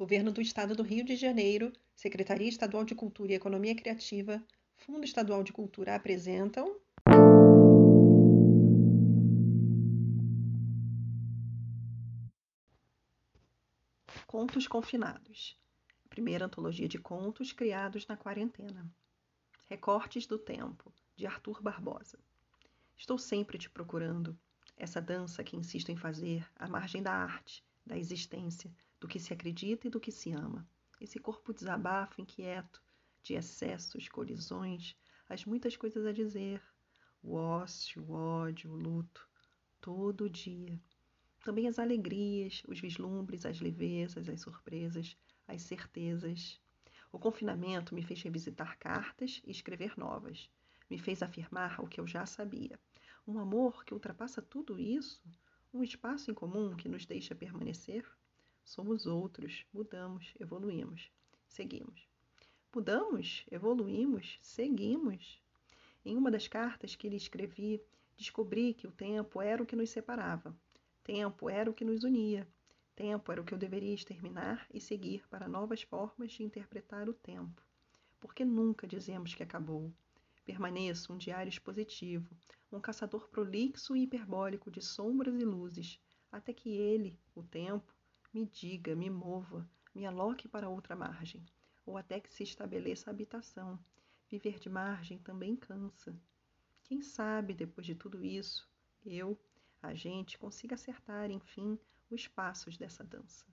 Governo do Estado do Rio de Janeiro, Secretaria Estadual de Cultura e Economia Criativa, Fundo Estadual de Cultura apresentam. Contos Confinados. Primeira antologia de contos criados na quarentena. Recortes do Tempo, de Arthur Barbosa. Estou sempre te procurando. Essa dança que insisto em fazer à margem da arte, da existência, do que se acredita e do que se ama. Esse corpo desabafo inquieto, de excessos, colisões, as muitas coisas a dizer, o ócio, o ódio, o luto, todo dia. Também as alegrias, os vislumbres, as levezas, as surpresas, as certezas. O confinamento me fez revisitar cartas e escrever novas. Me fez afirmar o que eu já sabia. Um amor que ultrapassa tudo isso? Um espaço em comum que nos deixa permanecer? Somos outros, mudamos, evoluímos, seguimos. Mudamos, evoluímos, seguimos. Em uma das cartas que lhe escrevi, descobri que o tempo era o que nos separava, tempo era o que nos unia, tempo era o que eu deveria exterminar e seguir para novas formas de interpretar o tempo. Porque nunca dizemos que acabou. Permaneço um diário expositivo, um caçador prolixo e hiperbólico de sombras e luzes, até que ele, o tempo, me diga, me mova, me aloque para outra margem, ou até que se estabeleça a habitação. Viver de margem também cansa. Quem sabe, depois de tudo isso, eu, a gente, consiga acertar, enfim, os passos dessa dança.